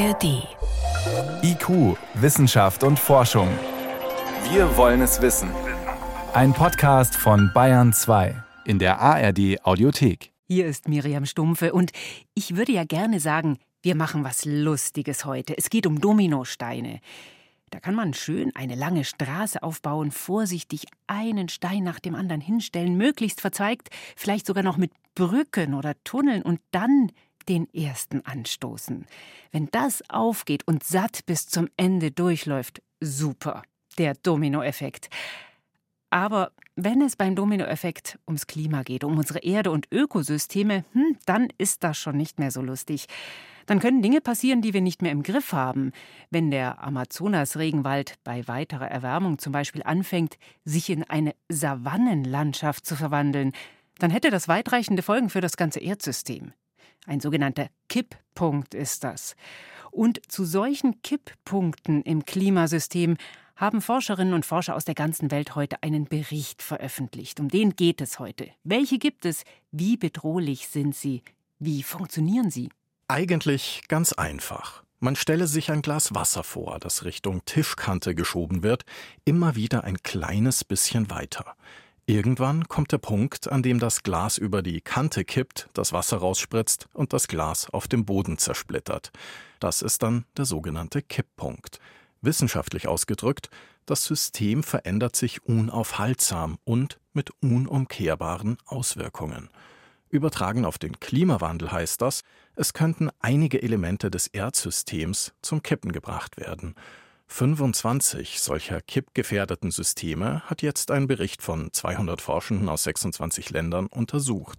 ARD. IQ, Wissenschaft und Forschung. Wir wollen es wissen. Ein Podcast von Bayern 2 in der ARD Audiothek. Hier ist Miriam Stumpfe und ich würde ja gerne sagen, wir machen was Lustiges heute. Es geht um Dominosteine. Da kann man schön eine lange Straße aufbauen, vorsichtig einen Stein nach dem anderen hinstellen, möglichst verzweigt, vielleicht sogar noch mit Brücken oder Tunneln und dann den ersten anstoßen. Wenn das aufgeht und satt bis zum Ende durchläuft, super. Der Dominoeffekt. Aber wenn es beim Dominoeffekt ums Klima geht, um unsere Erde und Ökosysteme, hm, dann ist das schon nicht mehr so lustig. Dann können Dinge passieren, die wir nicht mehr im Griff haben. Wenn der Amazonas-Regenwald bei weiterer Erwärmung zum Beispiel anfängt, sich in eine Savannenlandschaft zu verwandeln, dann hätte das weitreichende Folgen für das ganze Erdsystem. Ein sogenannter Kipppunkt ist das. Und zu solchen Kipppunkten im Klimasystem haben Forscherinnen und Forscher aus der ganzen Welt heute einen Bericht veröffentlicht. Um den geht es heute. Welche gibt es? Wie bedrohlich sind sie? Wie funktionieren sie? Eigentlich ganz einfach. Man stelle sich ein Glas Wasser vor, das Richtung Tischkante geschoben wird, immer wieder ein kleines bisschen weiter. Irgendwann kommt der Punkt, an dem das Glas über die Kante kippt, das Wasser rausspritzt und das Glas auf dem Boden zersplittert. Das ist dann der sogenannte Kipppunkt. Wissenschaftlich ausgedrückt, das System verändert sich unaufhaltsam und mit unumkehrbaren Auswirkungen. Übertragen auf den Klimawandel heißt das, es könnten einige Elemente des Erdsystems zum Kippen gebracht werden. 25 solcher kippgefährdeten Systeme hat jetzt ein Bericht von 200 Forschenden aus 26 Ländern untersucht.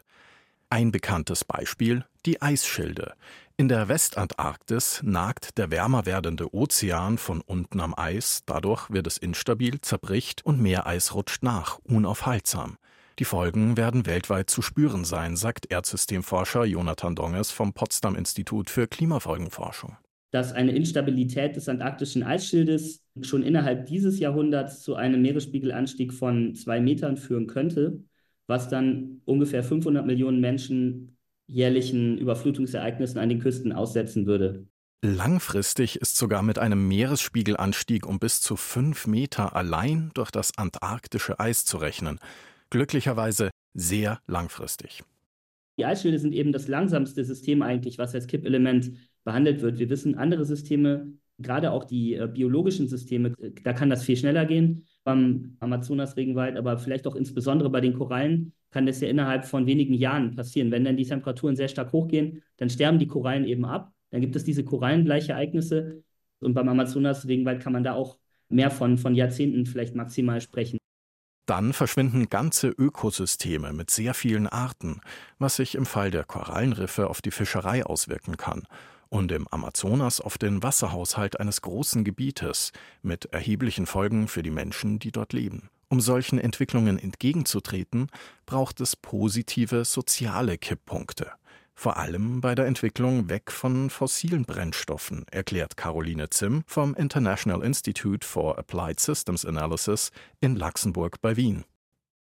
Ein bekanntes Beispiel die Eisschilde. In der Westantarktis nagt der wärmer werdende Ozean von unten am Eis, dadurch wird es instabil, zerbricht und Meereis rutscht nach, unaufhaltsam. Die Folgen werden weltweit zu spüren sein, sagt Erdsystemforscher Jonathan Donges vom Potsdam Institut für Klimafolgenforschung dass eine Instabilität des antarktischen Eisschildes schon innerhalb dieses Jahrhunderts zu einem Meeresspiegelanstieg von zwei Metern führen könnte, was dann ungefähr 500 Millionen Menschen jährlichen Überflutungsereignissen an den Küsten aussetzen würde. Langfristig ist sogar mit einem Meeresspiegelanstieg um bis zu fünf Meter allein durch das antarktische Eis zu rechnen. Glücklicherweise sehr langfristig. Die Eisschilde sind eben das langsamste System eigentlich, was als Kippelement behandelt wird. Wir wissen, andere Systeme, gerade auch die äh, biologischen Systeme, äh, da kann das viel schneller gehen. Beim Amazonas-Regenwald, aber vielleicht auch insbesondere bei den Korallen kann das ja innerhalb von wenigen Jahren passieren. Wenn dann die Temperaturen sehr stark hochgehen, dann sterben die Korallen eben ab. Dann gibt es diese Korallengleichereignisse. Und beim Amazonas-Regenwald kann man da auch mehr von, von Jahrzehnten vielleicht maximal sprechen. Dann verschwinden ganze Ökosysteme mit sehr vielen Arten, was sich im Fall der Korallenriffe auf die Fischerei auswirken kann und im Amazonas auf den Wasserhaushalt eines großen Gebietes mit erheblichen Folgen für die Menschen, die dort leben. Um solchen Entwicklungen entgegenzutreten, braucht es positive soziale Kipppunkte. Vor allem bei der Entwicklung weg von fossilen Brennstoffen, erklärt Caroline Zimm vom International Institute for Applied Systems Analysis in Luxemburg bei Wien.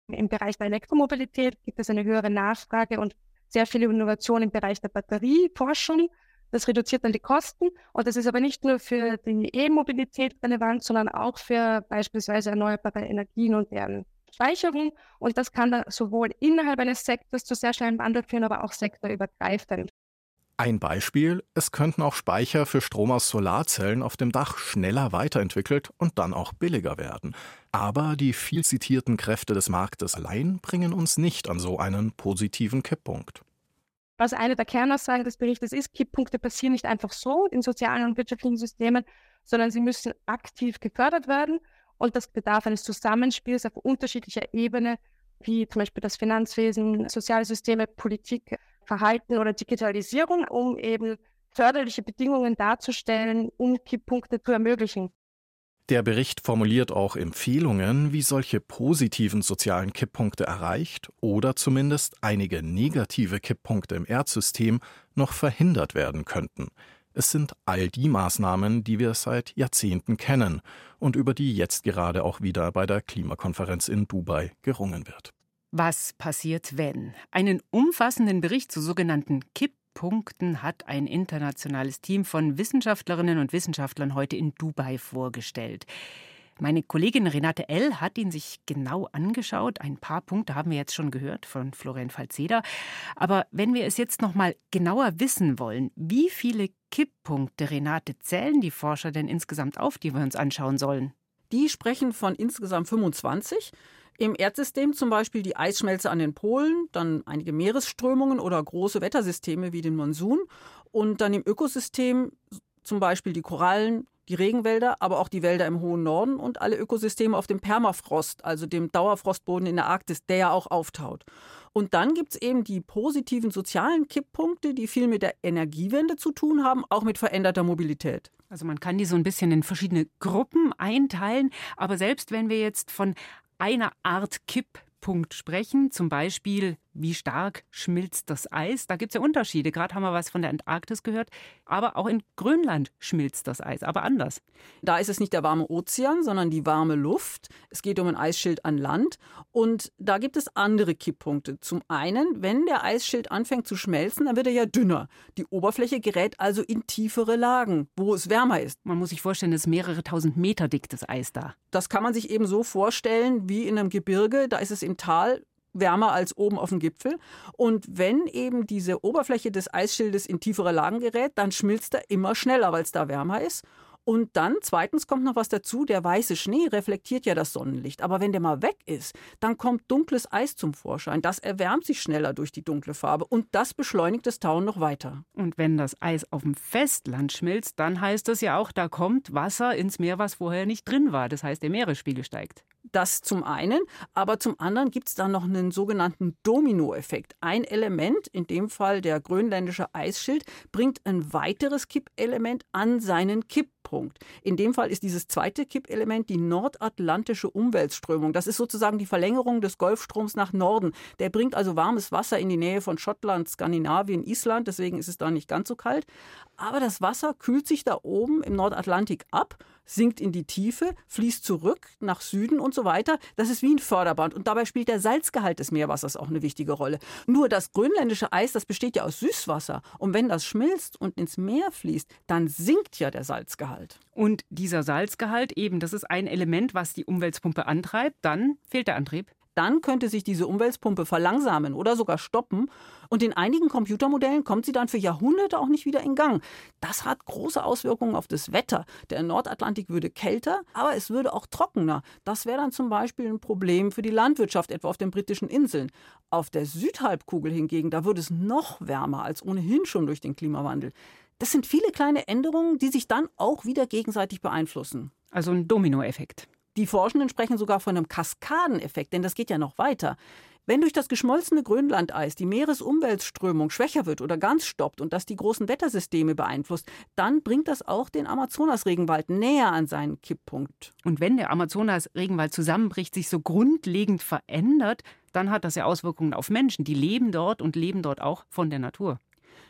Im Bereich der Elektromobilität gibt es eine höhere Nachfrage und sehr viele Innovationen im Bereich der Batterieforschung. Das reduziert dann die Kosten und das ist aber nicht nur für die E-Mobilität relevant, sondern auch für beispielsweise erneuerbare Energien und deren Speicherung. Und das kann dann sowohl innerhalb eines Sektors zu sehr schnellen Wandel führen, aber auch sektorübergreifend. Ein Beispiel, es könnten auch Speicher für Strom aus Solarzellen auf dem Dach schneller weiterentwickelt und dann auch billiger werden. Aber die viel zitierten Kräfte des Marktes allein bringen uns nicht an so einen positiven Kipppunkt. Was eine der Kernaussagen des Berichtes ist, Kipppunkte passieren nicht einfach so in sozialen und wirtschaftlichen Systemen, sondern sie müssen aktiv gefördert werden. Und das bedarf eines Zusammenspiels auf unterschiedlicher Ebene, wie zum Beispiel das Finanzwesen, soziale Systeme, Politik, Verhalten oder Digitalisierung, um eben förderliche Bedingungen darzustellen, um Kipppunkte zu ermöglichen. Der Bericht formuliert auch Empfehlungen, wie solche positiven sozialen Kipppunkte erreicht oder zumindest einige negative Kipppunkte im Erdsystem noch verhindert werden könnten. Es sind all die Maßnahmen, die wir seit Jahrzehnten kennen und über die jetzt gerade auch wieder bei der Klimakonferenz in Dubai gerungen wird. Was passiert, wenn? Einen umfassenden Bericht zu sogenannten Kipppunkten hat ein internationales Team von Wissenschaftlerinnen und Wissenschaftlern heute in Dubai vorgestellt. Meine Kollegin Renate L. hat ihn sich genau angeschaut. Ein paar Punkte haben wir jetzt schon gehört von Florian Falzeder. Aber wenn wir es jetzt noch mal genauer wissen wollen, wie viele Kipppunkte, Renate, zählen die Forscher denn insgesamt auf, die wir uns anschauen sollen? Die sprechen von insgesamt 25. Im Erdsystem zum Beispiel die Eisschmelze an den Polen, dann einige Meeresströmungen oder große Wettersysteme wie den Monsun und dann im Ökosystem zum Beispiel die Korallen, die Regenwälder, aber auch die Wälder im hohen Norden und alle Ökosysteme auf dem Permafrost, also dem Dauerfrostboden in der Arktis, der ja auch auftaut. Und dann gibt es eben die positiven sozialen Kipppunkte, die viel mit der Energiewende zu tun haben, auch mit veränderter Mobilität. Also man kann die so ein bisschen in verschiedene Gruppen einteilen, aber selbst wenn wir jetzt von einer Art Kipppunkt sprechen, zum Beispiel wie stark schmilzt das Eis. Da gibt es ja Unterschiede. Gerade haben wir was von der Antarktis gehört. Aber auch in Grönland schmilzt das Eis, aber anders. Da ist es nicht der warme Ozean, sondern die warme Luft. Es geht um ein Eisschild an Land. Und da gibt es andere Kipppunkte. Zum einen, wenn der Eisschild anfängt zu schmelzen, dann wird er ja dünner. Die Oberfläche gerät also in tiefere Lagen, wo es wärmer ist. Man muss sich vorstellen, es ist mehrere tausend Meter dick, das Eis da. Das kann man sich eben so vorstellen wie in einem Gebirge. Da ist es im Tal wärmer als oben auf dem Gipfel. Und wenn eben diese Oberfläche des Eisschildes in tiefere Lagen gerät, dann schmilzt er immer schneller, weil es da wärmer ist. Und dann, zweitens kommt noch was dazu, der weiße Schnee reflektiert ja das Sonnenlicht. Aber wenn der mal weg ist, dann kommt dunkles Eis zum Vorschein. Das erwärmt sich schneller durch die dunkle Farbe und das beschleunigt das Tauen noch weiter. Und wenn das Eis auf dem Festland schmilzt, dann heißt das ja auch, da kommt Wasser ins Meer, was vorher nicht drin war. Das heißt, der Meeresspiegel steigt. Das zum einen, aber zum anderen gibt es da noch einen sogenannten Dominoeffekt. Ein Element, in dem Fall der grönländische Eisschild, bringt ein weiteres Kippelement an seinen Kipppunkt. In dem Fall ist dieses zweite Kippelement die nordatlantische Umweltströmung. Das ist sozusagen die Verlängerung des Golfstroms nach Norden. Der bringt also warmes Wasser in die Nähe von Schottland, Skandinavien, Island. Deswegen ist es da nicht ganz so kalt. Aber das Wasser kühlt sich da oben im Nordatlantik ab sinkt in die Tiefe, fließt zurück nach Süden und so weiter. Das ist wie ein Förderband. Und dabei spielt der Salzgehalt des Meerwassers auch eine wichtige Rolle. Nur das grönländische Eis, das besteht ja aus Süßwasser. Und wenn das schmilzt und ins Meer fließt, dann sinkt ja der Salzgehalt. Und dieser Salzgehalt eben, das ist ein Element, was die Umweltpumpe antreibt. Dann fehlt der Antrieb dann könnte sich diese Umweltpumpe verlangsamen oder sogar stoppen. Und in einigen Computermodellen kommt sie dann für Jahrhunderte auch nicht wieder in Gang. Das hat große Auswirkungen auf das Wetter. Der Nordatlantik würde kälter, aber es würde auch trockener. Das wäre dann zum Beispiel ein Problem für die Landwirtschaft, etwa auf den britischen Inseln. Auf der Südhalbkugel hingegen, da würde es noch wärmer als ohnehin schon durch den Klimawandel. Das sind viele kleine Änderungen, die sich dann auch wieder gegenseitig beeinflussen. Also ein Dominoeffekt. Die Forschenden sprechen sogar von einem Kaskadeneffekt, denn das geht ja noch weiter. Wenn durch das geschmolzene Grönlandeis die Meeresumweltströmung schwächer wird oder ganz stoppt und das die großen Wettersysteme beeinflusst, dann bringt das auch den Amazonas-Regenwald näher an seinen Kipppunkt. Und wenn der Amazonas-Regenwald zusammenbricht, sich so grundlegend verändert, dann hat das ja Auswirkungen auf Menschen. Die leben dort und leben dort auch von der Natur.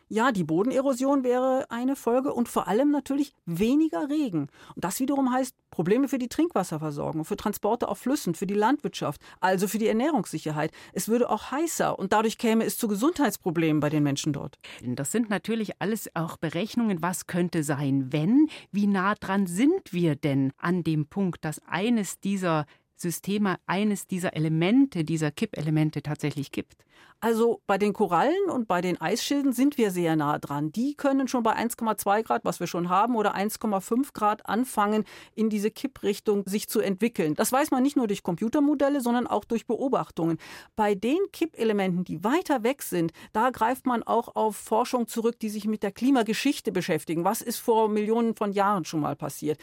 Ja, die Bodenerosion wäre eine Folge und vor allem natürlich weniger Regen. Und das wiederum heißt Probleme für die Trinkwasserversorgung, für Transporte auf Flüssen, für die Landwirtschaft, also für die Ernährungssicherheit. Es würde auch heißer und dadurch käme es zu Gesundheitsproblemen bei den Menschen dort. Das sind natürlich alles auch Berechnungen, was könnte sein, wenn, wie nah dran sind wir denn an dem Punkt, dass eines dieser Systeme eines dieser Elemente, dieser Kippelemente tatsächlich kippt? Also bei den Korallen und bei den Eisschilden sind wir sehr nah dran. Die können schon bei 1,2 Grad, was wir schon haben, oder 1,5 Grad anfangen, in diese Kipprichtung sich zu entwickeln. Das weiß man nicht nur durch Computermodelle, sondern auch durch Beobachtungen. Bei den Kippelementen, die weiter weg sind, da greift man auch auf Forschung zurück, die sich mit der Klimageschichte beschäftigen. Was ist vor Millionen von Jahren schon mal passiert?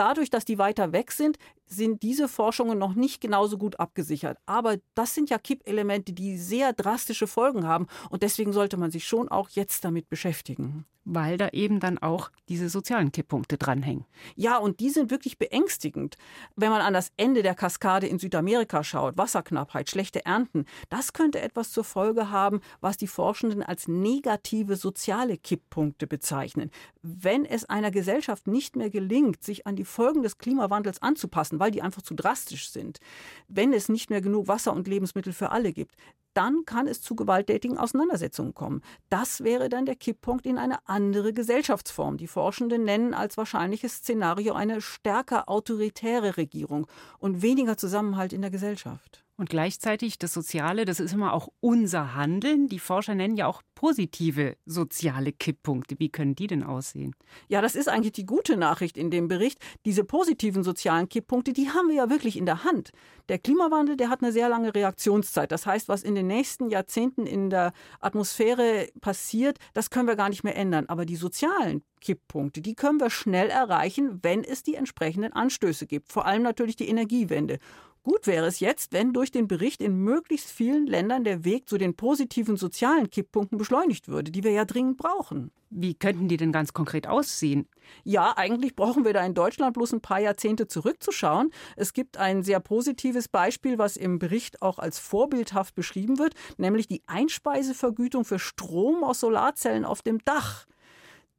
dadurch, dass die weiter weg sind, sind diese Forschungen noch nicht genauso gut abgesichert. Aber das sind ja Kippelemente, die sehr drastische Folgen haben. Und deswegen sollte man sich schon auch jetzt damit beschäftigen. Weil da eben dann auch diese sozialen Kipppunkte dranhängen. Ja, und die sind wirklich beängstigend. Wenn man an das Ende der Kaskade in Südamerika schaut, Wasserknappheit, schlechte Ernten, das könnte etwas zur Folge haben, was die Forschenden als negative soziale Kipppunkte bezeichnen. Wenn es einer Gesellschaft nicht mehr gelingt, sich an die Folgen des Klimawandels anzupassen, weil die einfach zu drastisch sind, wenn es nicht mehr genug Wasser und Lebensmittel für alle gibt, dann kann es zu gewalttätigen Auseinandersetzungen kommen. Das wäre dann der Kipppunkt in eine andere Gesellschaftsform. Die Forschenden nennen als wahrscheinliches Szenario eine stärker autoritäre Regierung und weniger Zusammenhalt in der Gesellschaft. Und gleichzeitig das Soziale, das ist immer auch unser Handeln. Die Forscher nennen ja auch positive soziale Kipppunkte. Wie können die denn aussehen? Ja, das ist eigentlich die gute Nachricht in dem Bericht. Diese positiven sozialen Kipppunkte, die haben wir ja wirklich in der Hand. Der Klimawandel, der hat eine sehr lange Reaktionszeit. Das heißt, was in den nächsten Jahrzehnten in der Atmosphäre passiert, das können wir gar nicht mehr ändern. Aber die sozialen Kipppunkte, die können wir schnell erreichen, wenn es die entsprechenden Anstöße gibt. Vor allem natürlich die Energiewende. Gut wäre es jetzt, wenn durch den Bericht in möglichst vielen Ländern der Weg zu den positiven sozialen Kipppunkten beschleunigt würde, die wir ja dringend brauchen. Wie könnten die denn ganz konkret aussehen? Ja, eigentlich brauchen wir da in Deutschland bloß ein paar Jahrzehnte zurückzuschauen. Es gibt ein sehr positives Beispiel, was im Bericht auch als vorbildhaft beschrieben wird, nämlich die Einspeisevergütung für Strom aus Solarzellen auf dem Dach.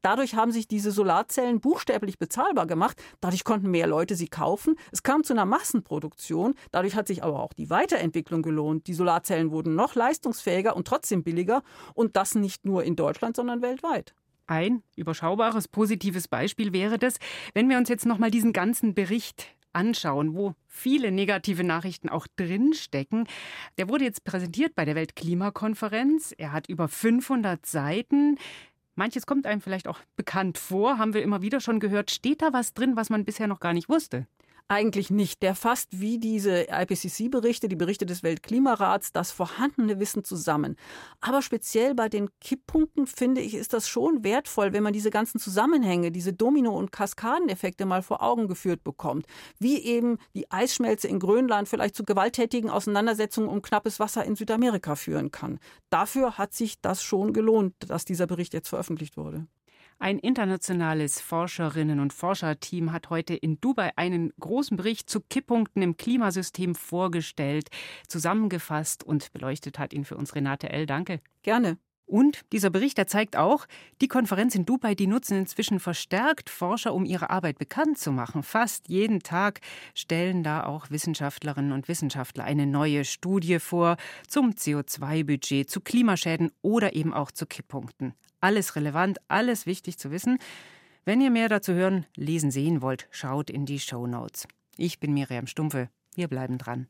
Dadurch haben sich diese Solarzellen buchstäblich bezahlbar gemacht. Dadurch konnten mehr Leute sie kaufen. Es kam zu einer Massenproduktion. Dadurch hat sich aber auch die Weiterentwicklung gelohnt. Die Solarzellen wurden noch leistungsfähiger und trotzdem billiger. Und das nicht nur in Deutschland, sondern weltweit. Ein überschaubares, positives Beispiel wäre das, wenn wir uns jetzt nochmal diesen ganzen Bericht anschauen, wo viele negative Nachrichten auch drinstecken. Der wurde jetzt präsentiert bei der Weltklimakonferenz. Er hat über 500 Seiten. Manches kommt einem vielleicht auch bekannt vor, haben wir immer wieder schon gehört. Steht da was drin, was man bisher noch gar nicht wusste? Eigentlich nicht. Der fasst wie diese IPCC-Berichte, die Berichte des Weltklimarats, das vorhandene Wissen zusammen. Aber speziell bei den Kipppunkten finde ich, ist das schon wertvoll, wenn man diese ganzen Zusammenhänge, diese Domino- und Kaskadeneffekte mal vor Augen geführt bekommt. Wie eben die Eisschmelze in Grönland vielleicht zu gewalttätigen Auseinandersetzungen um knappes Wasser in Südamerika führen kann. Dafür hat sich das schon gelohnt, dass dieser Bericht jetzt veröffentlicht wurde. Ein internationales Forscherinnen- und Forscherteam hat heute in Dubai einen großen Bericht zu Kipppunkten im Klimasystem vorgestellt, zusammengefasst und beleuchtet hat ihn für uns Renate L. Danke. Gerne. Und dieser Bericht, der zeigt auch, die Konferenz in Dubai, die nutzen inzwischen verstärkt Forscher, um ihre Arbeit bekannt zu machen. Fast jeden Tag stellen da auch Wissenschaftlerinnen und Wissenschaftler eine neue Studie vor zum CO2-Budget, zu Klimaschäden oder eben auch zu Kipppunkten. Alles relevant, alles wichtig zu wissen. Wenn ihr mehr dazu hören, lesen, sehen wollt, schaut in die Show Notes. Ich bin Miriam Stumpfe. Wir bleiben dran.